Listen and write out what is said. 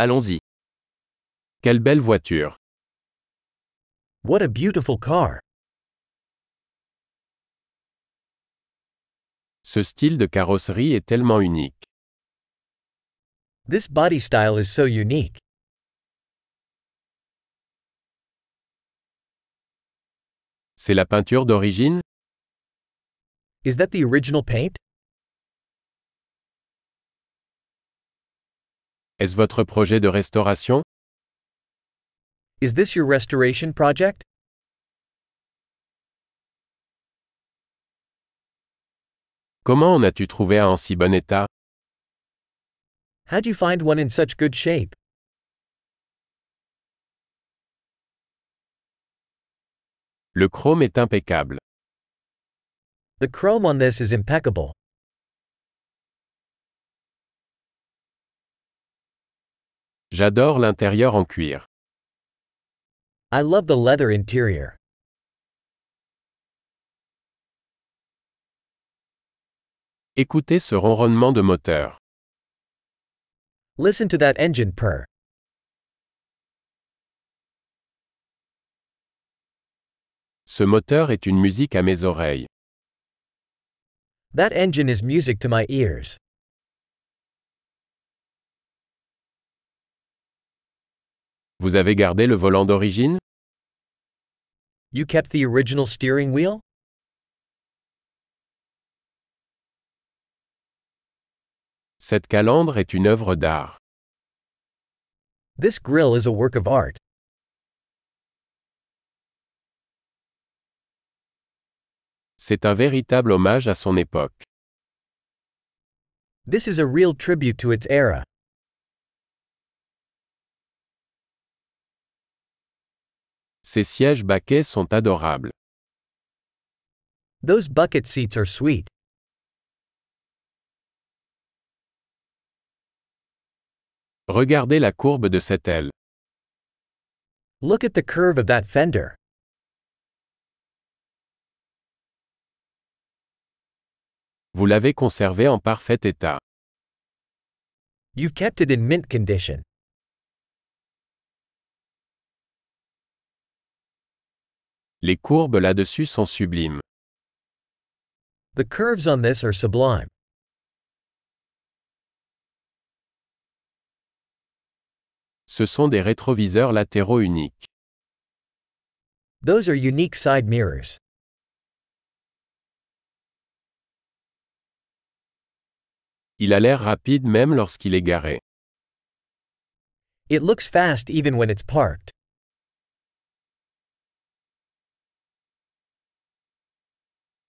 Allons-y. Quelle belle voiture. What a beautiful car. Ce style de carrosserie est tellement unique. This body style is so unique. C'est la peinture d'origine? Is that the original paint? Est-ce votre projet de restauration? Is this your restoration project? Comment en as-tu trouvé un en si bon état? How'd you find one in such good shape? Le chrome est impeccable. The chrome on this is impeccable. J'adore l'intérieur en cuir. I love the leather interior. Écoutez ce ronronnement de moteur. Listen to that engine purr. Ce moteur est une musique à mes oreilles. That engine is music to my ears. Vous avez gardé le volant d'origine? You kept the original steering wheel? Cette calandre est une œuvre d'art. This grill is a work of art. C'est un véritable hommage à son époque. This is a real tribute to its era. Ces sièges baquets sont adorables. Those bucket seats are sweet. Regardez la courbe de cette aile. Look at the curve of that fender. Vous l'avez conservé en parfait état. You've kept it in mint condition. Les courbes là-dessus sont sublimes. The curves on this are sublime. Ce sont des rétroviseurs latéraux uniques. Those are unique side mirrors. Il a l'air rapide même lorsqu'il est garé. It looks fast even when it's parked.